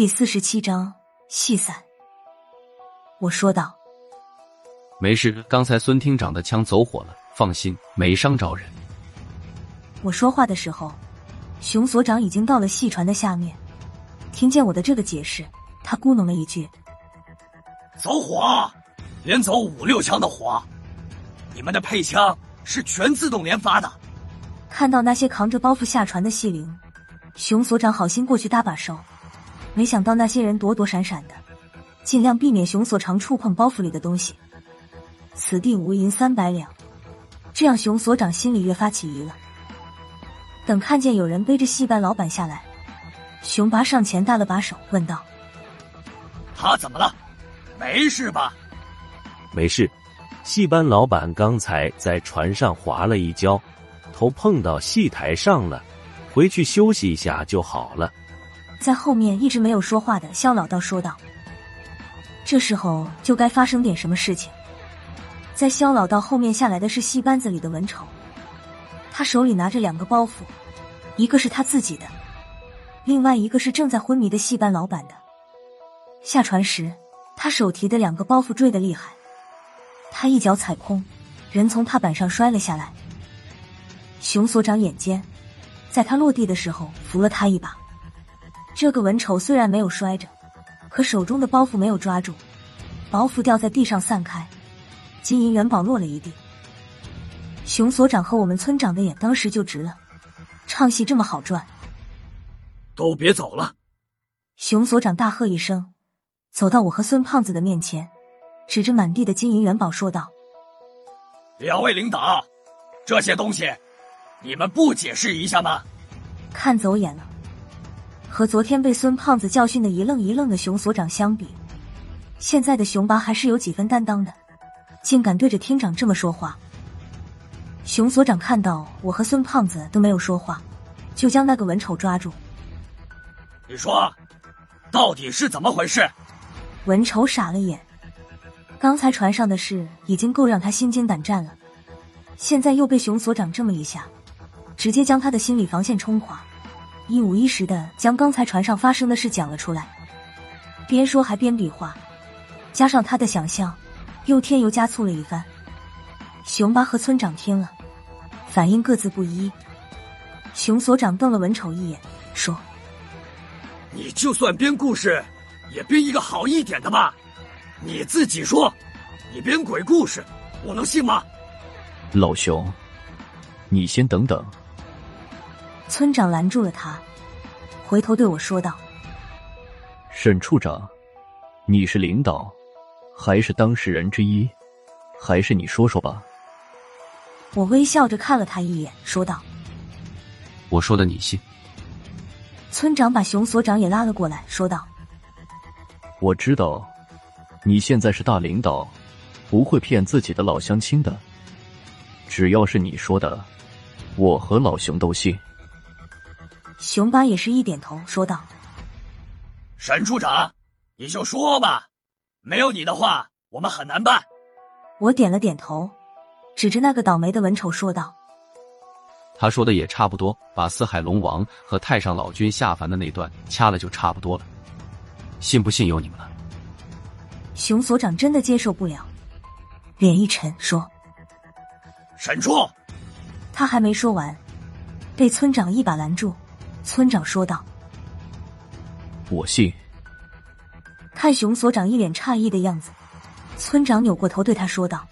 第四十七章细散。我说道：“没事，刚才孙厅长的枪走火了，放心，没伤着人。”我说话的时候，熊所长已经到了细船的下面。听见我的这个解释，他咕哝了一句：“走火，连走五六枪的火。你们的配枪是全自动连发的。”看到那些扛着包袱下船的细灵，熊所长好心过去搭把手，没想到那些人躲躲闪闪的，尽量避免熊所长触碰包袱里的东西。此地无银三百两，这让熊所长心里越发起疑了。等看见有人背着戏班老板下来，熊拔上前搭了把手，问道：“他怎么了？没事吧？”“没事，戏班老板刚才在船上滑了一跤。”头碰到戏台上了，回去休息一下就好了。在后面一直没有说话的肖老道说道：“这时候就该发生点什么事情。”在肖老道后面下来的是戏班子里的文丑，他手里拿着两个包袱，一个是他自己的，另外一个是正在昏迷的戏班老板的。下船时，他手提的两个包袱坠得厉害，他一脚踩空，人从踏板上摔了下来。熊所长眼尖，在他落地的时候扶了他一把。这个文丑虽然没有摔着，可手中的包袱没有抓住，包袱掉在地上散开，金银元宝落了一地。熊所长和我们村长的眼当时就直了，唱戏这么好赚，都别走了！熊所长大喝一声，走到我和孙胖子的面前，指着满地的金银元宝说道：“两位领导，这些东西。”你们不解释一下吗？看走眼了。和昨天被孙胖子教训的一愣一愣的熊所长相比，现在的熊拔还是有几分担当的，竟敢对着厅长这么说话。熊所长看到我和孙胖子都没有说话，就将那个文丑抓住。你说，到底是怎么回事？文丑傻了眼，刚才船上的事已经够让他心惊胆战了，现在又被熊所长这么一下。直接将他的心理防线冲垮，一五一十的将刚才船上发生的事讲了出来，边说还边比划，加上他的想象，又添油加醋了一番。熊八和村长听了，反应各自不一。熊所长瞪了文丑一眼，说：“你就算编故事，也编一个好一点的吧。你自己说，你编鬼故事，我能信吗？”老熊，你先等等。村长拦住了他，回头对我说道：“沈处长，你是领导，还是当事人之一？还是你说说吧。”我微笑着看了他一眼，说道：“我说的你信？”村长把熊所长也拉了过来，说道：“我知道，你现在是大领导，不会骗自己的老乡亲的。只要是你说的，我和老熊都信。”熊八也是一点头，说道：“沈处长，你就说吧，没有你的话，我们很难办。”我点了点头，指着那个倒霉的文丑说道：“他说的也差不多，把四海龙王和太上老君下凡的那段掐了，就差不多了。信不信由你们了。”熊所长真的接受不了，脸一沉，说：“沈处。”他还没说完，被村长一把拦住。村长说道：“我信。”看熊所长一脸诧异的样子，村长扭过头对他说道：“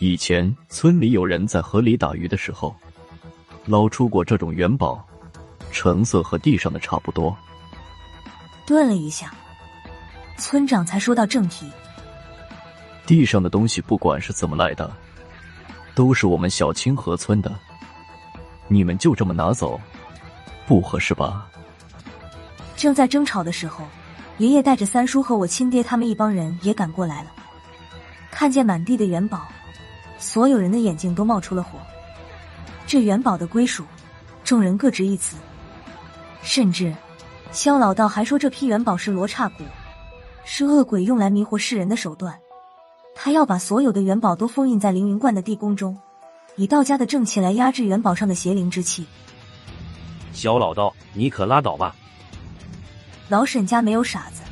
以前村里有人在河里打鱼的时候，捞出过这种元宝，成色和地上的差不多。”顿了一下，村长才说到正题：“地上的东西不管是怎么来的，都是我们小清河村的，你们就这么拿走？”不合适吧？正在争吵的时候，爷爷带着三叔和我亲爹他们一帮人也赶过来了。看见满地的元宝，所有人的眼睛都冒出了火。这元宝的归属，众人各执一词。甚至，肖老道还说这批元宝是罗刹骨，是恶鬼用来迷惑世人的手段。他要把所有的元宝都封印在凌云观的地宫中，以道家的正气来压制元宝上的邪灵之气。小老道，你可拉倒吧！老沈家没有傻子，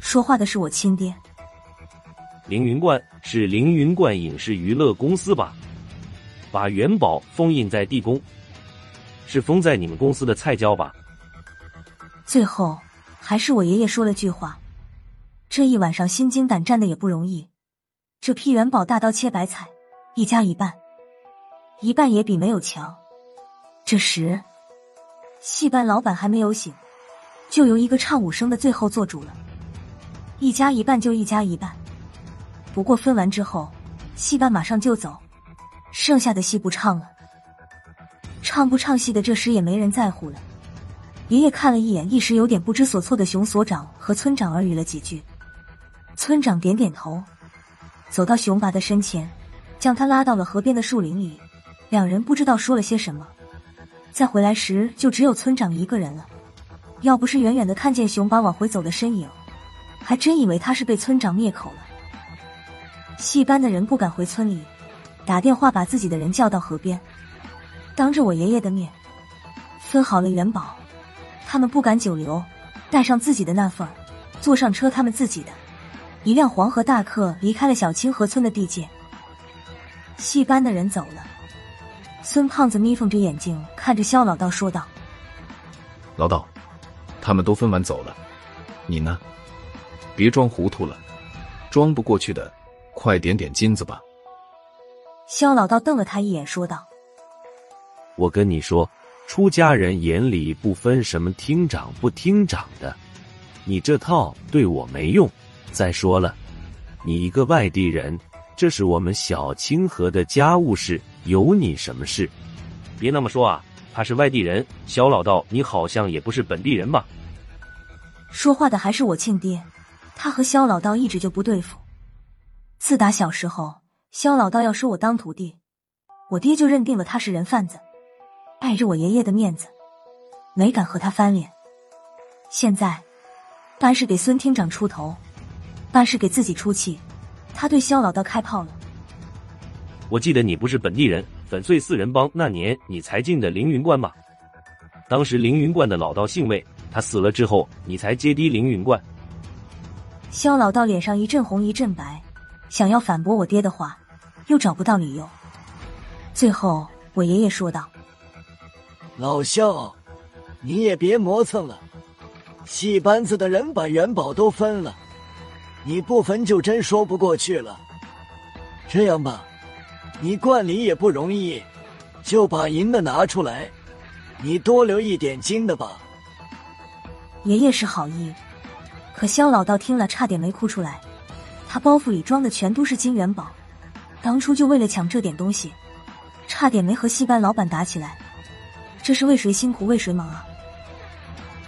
说话的是我亲爹。凌云观是凌云观影视娱乐公司吧？把元宝封印在地宫，是封在你们公司的菜窖吧？最后还是我爷爷说了句话：这一晚上心惊胆战的也不容易。这批元宝大刀切白菜，一家一半，一半也比没有强。这时，戏班老板还没有醒，就由一个唱武生的最后做主了。一家一半就一家一半。不过分完之后，戏班马上就走，剩下的戏不唱了。唱不唱戏的这时也没人在乎了。爷爷看了一眼，一时有点不知所措的熊所长和村长耳语了几句。村长点点头，走到熊拔的身前，将他拉到了河边的树林里。两人不知道说了些什么。再回来时，就只有村长一个人了。要不是远远的看见熊拔往回走的身影，还真以为他是被村长灭口了。戏班的人不敢回村里，打电话把自己的人叫到河边，当着我爷爷的面分好了元宝。他们不敢久留，带上自己的那份，坐上车，他们自己的一辆黄河大客离开了小清河村的地界。戏班的人走了，孙胖子眯缝着眼睛看着肖老道说道：“老道，他们都分完走了，你呢？别装糊涂了，装不过去的。”快点点金子吧！肖老道瞪了他一眼，说道：“我跟你说，出家人眼里不分什么厅长不厅长的，你这套对我没用。再说了，你一个外地人，这是我们小清河的家务事，有你什么事？别那么说啊！他是外地人，肖老道，你好像也不是本地人吧？”说话的还是我亲爹，他和肖老道一直就不对付。自打小时候，肖老道要收我当徒弟，我爹就认定了他是人贩子，碍着我爷爷的面子，没敢和他翻脸。现在，办是给孙厅长出头，办是给自己出气，他对肖老道开炮了。我记得你不是本地人，粉碎四人帮那年你才进的凌云观吗？当时凌云观的老道姓魏，他死了之后，你才接低凌云观。肖老道脸上一阵红一阵白。想要反驳我爹的话，又找不到理由。最后，我爷爷说道：“老肖，你也别磨蹭了。戏班子的人把元宝都分了，你不分就真说不过去了。这样吧，你观里也不容易，就把银的拿出来，你多留一点金的吧。”爷爷是好意，可肖老道听了差点没哭出来。他包袱里装的全都是金元宝，当初就为了抢这点东西，差点没和戏班老板打起来。这是为谁辛苦为谁忙啊！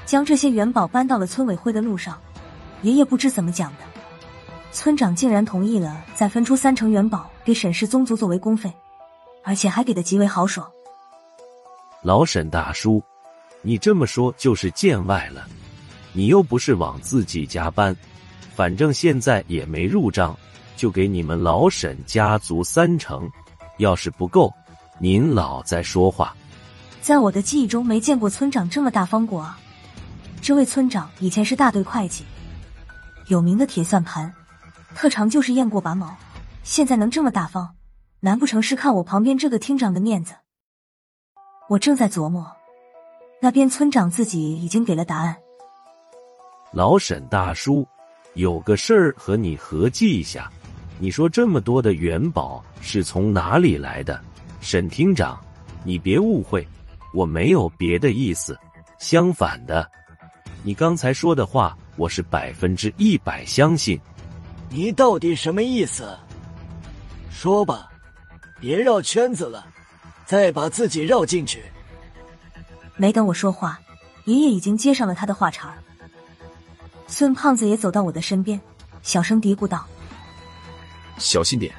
将这些元宝搬到了村委会的路上，爷爷不知怎么讲的，村长竟然同意了，再分出三成元宝给沈氏宗族作为公费，而且还给的极为豪爽。老沈大叔，你这么说就是见外了，你又不是往自己家搬。反正现在也没入账，就给你们老沈家族三成。要是不够，您老再说话。在我的记忆中，没见过村长这么大方过啊！这位村长以前是大队会计，有名的铁算盘，特长就是验过拔毛。现在能这么大方，难不成是看我旁边这个厅长的面子？我正在琢磨，那边村长自己已经给了答案。老沈大叔。有个事儿和你合计一下，你说这么多的元宝是从哪里来的？沈厅长，你别误会，我没有别的意思。相反的，你刚才说的话，我是百分之一百相信。你到底什么意思？说吧，别绕圈子了，再把自己绕进去。没等我说话，爷爷已经接上了他的话茬儿。孙胖子也走到我的身边，小声嘀咕道：“小心点，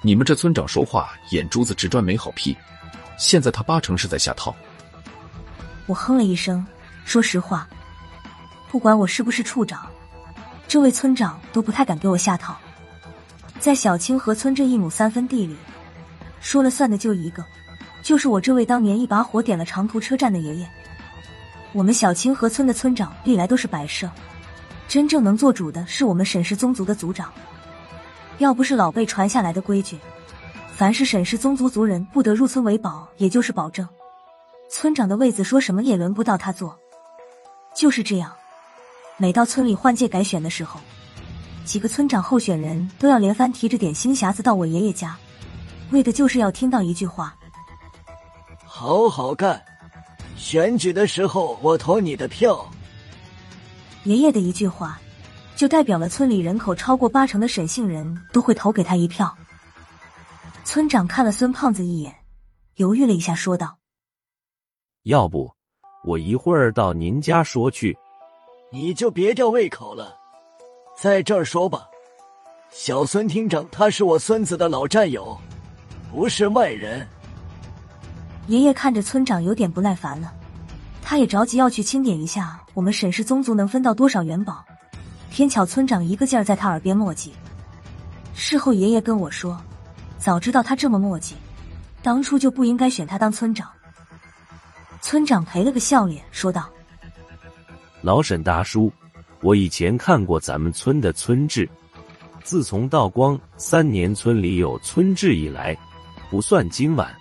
你们这村长说话眼珠子直转没好屁。现在他八成是在下套。”我哼了一声，说实话，不管我是不是处长，这位村长都不太敢给我下套。在小清河村这一亩三分地里，说了算的就一个，就是我这位当年一把火点了长途车站的爷爷。我们小清河村的村长历来都是摆设，真正能做主的是我们沈氏宗族的族长。要不是老辈传下来的规矩，凡是沈氏宗族族人不得入村为保，也就是保证村长的位子，说什么也轮不到他坐。就是这样，每到村里换届改选的时候，几个村长候选人都要连番提着点心匣子到我爷爷家，为的就是要听到一句话：好好干。选举的时候，我投你的票。爷爷的一句话，就代表了村里人口超过八成的沈姓人都会投给他一票。村长看了孙胖子一眼，犹豫了一下，说道：“要不我一会儿到您家说去。”你就别吊胃口了，在这儿说吧。小孙厅长他是我孙子的老战友，不是外人。爷爷看着村长有点不耐烦了，他也着急要去清点一下我们沈氏宗族能分到多少元宝。偏巧村长一个劲儿在他耳边磨叽。事后爷爷跟我说，早知道他这么磨叽，当初就不应该选他当村长。村长赔了个笑脸，说道：“老沈大叔，我以前看过咱们村的村志，自从道光三年村里有村志以来，不算今晚。”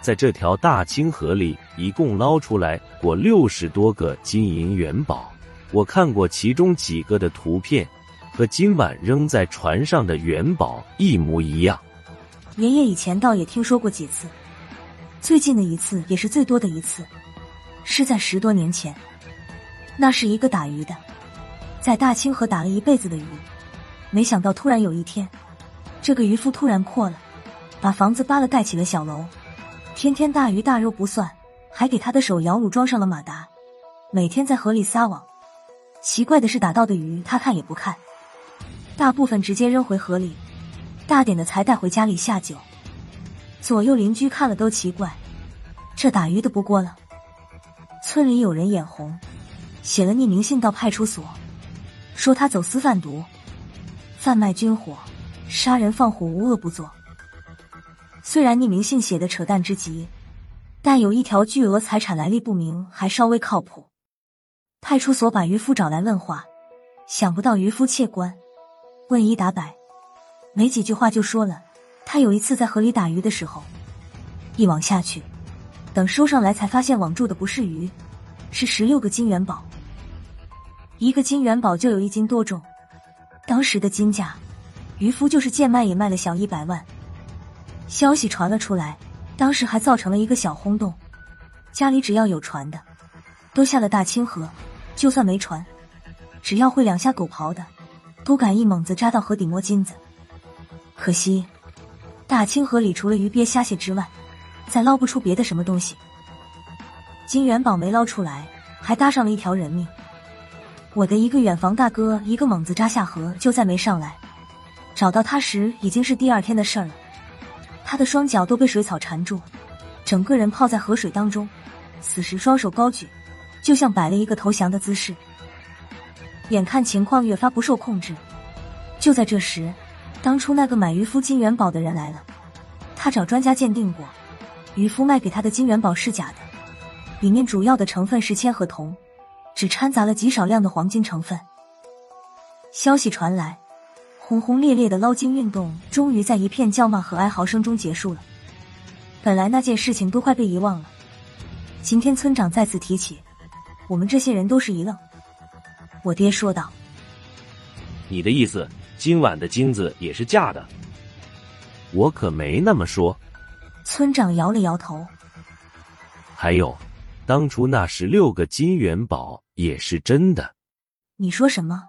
在这条大清河里，一共捞出来过六十多个金银元宝。我看过其中几个的图片，和今晚扔在船上的元宝一模一样。爷爷以前倒也听说过几次，最近的一次也是最多的一次，是在十多年前。那是一个打鱼的，在大清河打了一辈子的鱼，没想到突然有一天，这个渔夫突然破了，把房子扒了，盖起了小楼。天天大鱼大肉不算，还给他的手摇橹装上了马达，每天在河里撒网。奇怪的是，打到的鱼他看也不看，大部分直接扔回河里，大点的才带回家里下酒。左右邻居看了都奇怪，这打鱼的不过了。村里有人眼红，写了匿名信到派出所，说他走私贩毒、贩卖军火、杀人放火，无恶不作。虽然匿名信写的扯淡之极，但有一条巨额财产来历不明，还稍微靠谱。派出所把渔夫找来问话，想不到渔夫窃官，问一答百，没几句话就说了，他有一次在河里打鱼的时候，一网下去，等收上来才发现网住的不是鱼，是十六个金元宝，一个金元宝就有一斤多重，当时的金价，渔夫就是贱卖也卖了小一百万。消息传了出来，当时还造成了一个小轰动。家里只要有船的，都下了大清河；就算没船，只要会两下狗刨的，都敢一猛子扎到河底摸金子。可惜，大清河里除了鱼鳖虾蟹之外，再捞不出别的什么东西。金元宝没捞出来，还搭上了一条人命。我的一个远房大哥，一个猛子扎下河，就再没上来。找到他时，已经是第二天的事儿了。他的双脚都被水草缠住，整个人泡在河水当中，此时双手高举，就像摆了一个投降的姿势。眼看情况越发不受控制，就在这时，当初那个买渔夫金元宝的人来了。他找专家鉴定过，渔夫卖给他的金元宝是假的，里面主要的成分是铅和铜，只掺杂了极少量的黄金成分。消息传来。轰轰烈烈的捞金运动终于在一片叫骂和哀嚎声中结束了。本来那件事情都快被遗忘了，今天村长再次提起，我们这些人都是一愣。我爹说道：“你的意思，今晚的金子也是假的？”我可没那么说。村长摇了摇头。还有，当初那十六个金元宝也是真的。你说什么？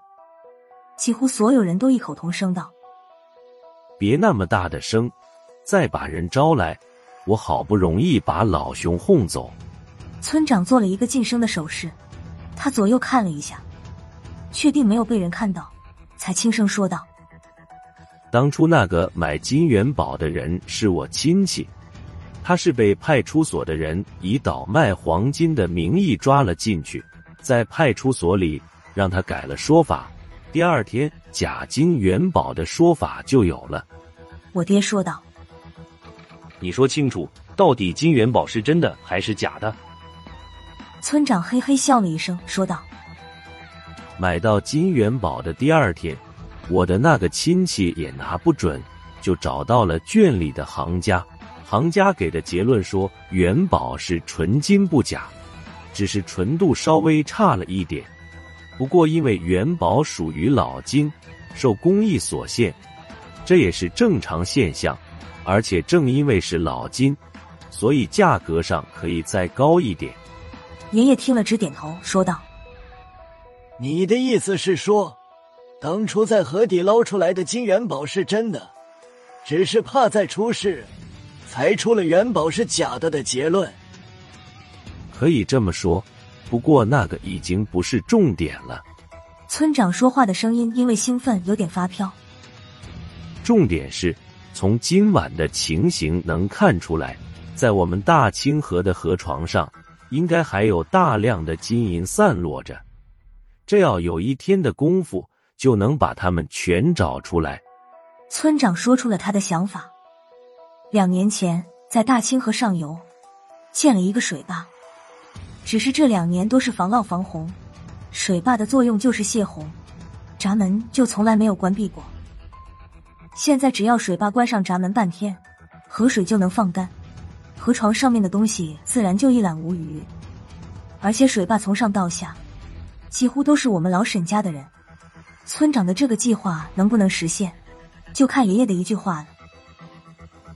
几乎所有人都异口同声道：“别那么大的声，再把人招来。我好不容易把老熊哄走。”村长做了一个噤声的手势，他左右看了一下，确定没有被人看到，才轻声说道：“当初那个买金元宝的人是我亲戚，他是被派出所的人以倒卖黄金的名义抓了进去，在派出所里让他改了说法。”第二天，假金元宝的说法就有了。我爹说道：“你说清楚，到底金元宝是真的还是假的？”村长嘿嘿笑了一声，说道：“买到金元宝的第二天，我的那个亲戚也拿不准，就找到了圈里的行家。行家给的结论说，元宝是纯金不假，只是纯度稍微差了一点。不过因为元宝属于老金，受工艺所限，这也是正常现象。而且正因为是老金，所以价格上可以再高一点。”爷爷听了，直点头，说道：“你的意思是说，当初在河底捞出来的金元宝是真的，只是怕再出事，才出了元宝是假的的结论？可以这么说，不过那个已经不是重点了。”村长说话的声音因为兴奋有点发飘。重点是从今晚的情形能看出来，在我们大清河的河床上。应该还有大量的金银散落着，这要有一天的功夫就能把它们全找出来。村长说出了他的想法。两年前在大清河上游建了一个水坝，只是这两年都是防涝防洪，水坝的作用就是泄洪，闸门就从来没有关闭过。现在只要水坝关上闸门半天，河水就能放干。河床上面的东西自然就一览无余，而且水坝从上到下几乎都是我们老沈家的人。村长的这个计划能不能实现，就看爷爷的一句话了。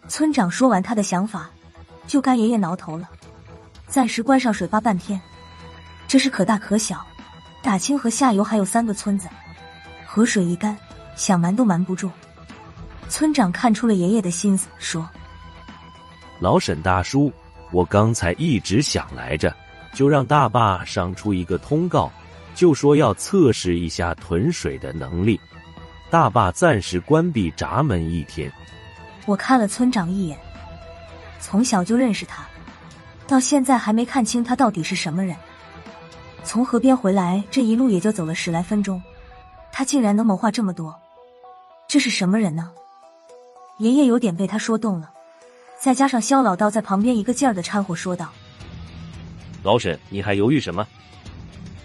村长说完他的想法，就该爷爷挠头了。暂时关上水坝半天，这是可大可小。大清河下游还有三个村子，河水一干，想瞒都瞒不住。村长看出了爷爷的心思，说。老沈大叔，我刚才一直想来着，就让大坝上出一个通告，就说要测试一下囤水的能力。大坝暂时关闭闸门一天。我看了村长一眼，从小就认识他，到现在还没看清他到底是什么人。从河边回来这一路也就走了十来分钟，他竟然能谋划这么多，这是什么人呢？爷爷有点被他说动了。再加上肖老道在旁边一个劲儿的掺和说道：“老沈，你还犹豫什么？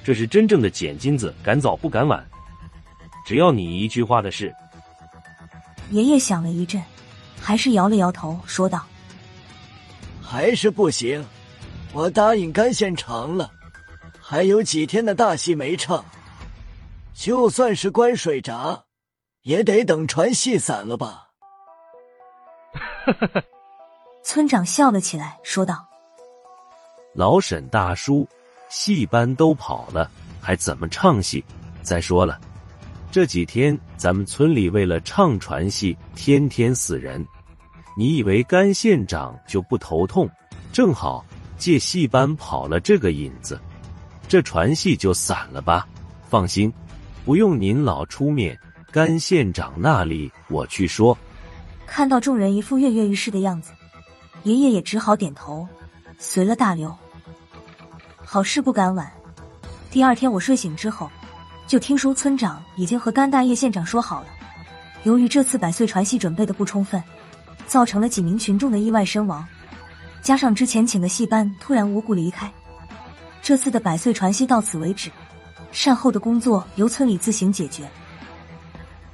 这是真正的捡金子，赶早不赶晚。只要你一句话的事。”爷爷想了一阵，还是摇了摇头，说道：“还是不行。我答应干县长了，还有几天的大戏没唱。就算是关水闸，也得等船戏散了吧。”哈哈哈。村长笑了起来，说道：“老沈大叔，戏班都跑了，还怎么唱戏？再说了，这几天咱们村里为了唱船戏，天天死人。你以为甘县长就不头痛？正好借戏班跑了这个引子，这传戏就散了吧。放心，不用您老出面，甘县长那里我去说。”看到众人一副跃跃欲试的样子。爷爷也只好点头，随了大流。好事不赶晚，第二天我睡醒之后，就听说村长已经和甘大业县长说好了。由于这次百岁传戏准备的不充分，造成了几名群众的意外身亡，加上之前请的戏班突然无故离开，这次的百岁传戏到此为止，善后的工作由村里自行解决。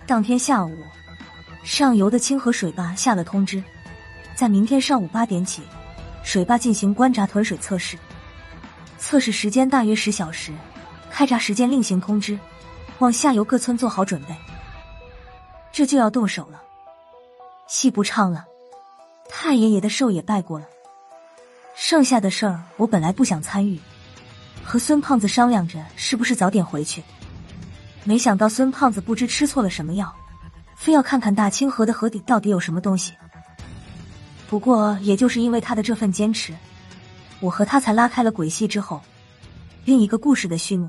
当天下午，上游的清河水坝下了通知。在明天上午八点起，水坝进行关闸囤水测试，测试时间大约十小时，开闸时间另行通知，望下游各村做好准备。这就要动手了，戏不唱了，太爷爷的寿也拜过了，剩下的事儿我本来不想参与，和孙胖子商量着是不是早点回去，没想到孙胖子不知吃错了什么药，非要看看大清河的河底到底有什么东西。不过，也就是因为他的这份坚持，我和他才拉开了鬼戏。之后，另一个故事的序幕。